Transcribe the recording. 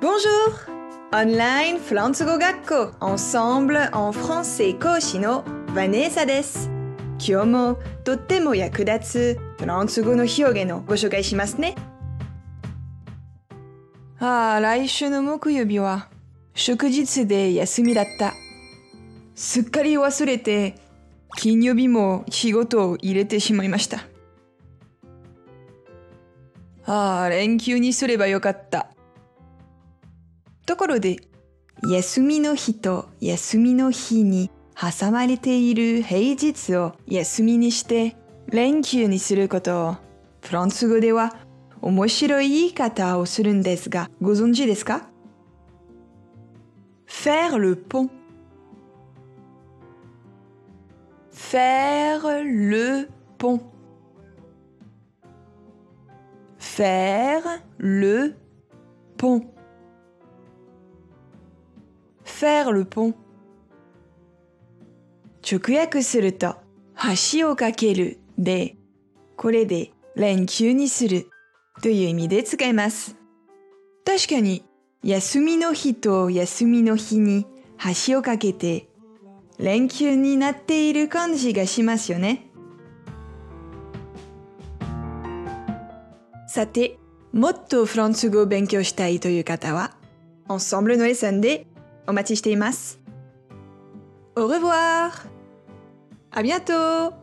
Bonjour! Online フランス語学校 Ensemble en français 講師のヴァネーサです。今日もとっても役立つフランス語の表現をご紹介しますね。ああ、来週の木曜日は祝日で休みだった。すっかり忘れて金曜日も仕事を入れてしまいました。ああ、連休にすればよかった。ところで、休みの日と休みの日に挟まれている平日を休みにして連休にすることをフランス語では面白い言い方をするんですがご存知ですか ?faire le pont faire le pont faire le pont faire le pont. 直訳すると橋を架けるでこれで連休にするという意味で使います確かに休みの日と休みの日に橋を架けて連休になっている感じがしますよねさてもっとフランス語を勉強したいという方は Ensemble のレッスンで お待ちしています。Au revoir! À bientôt!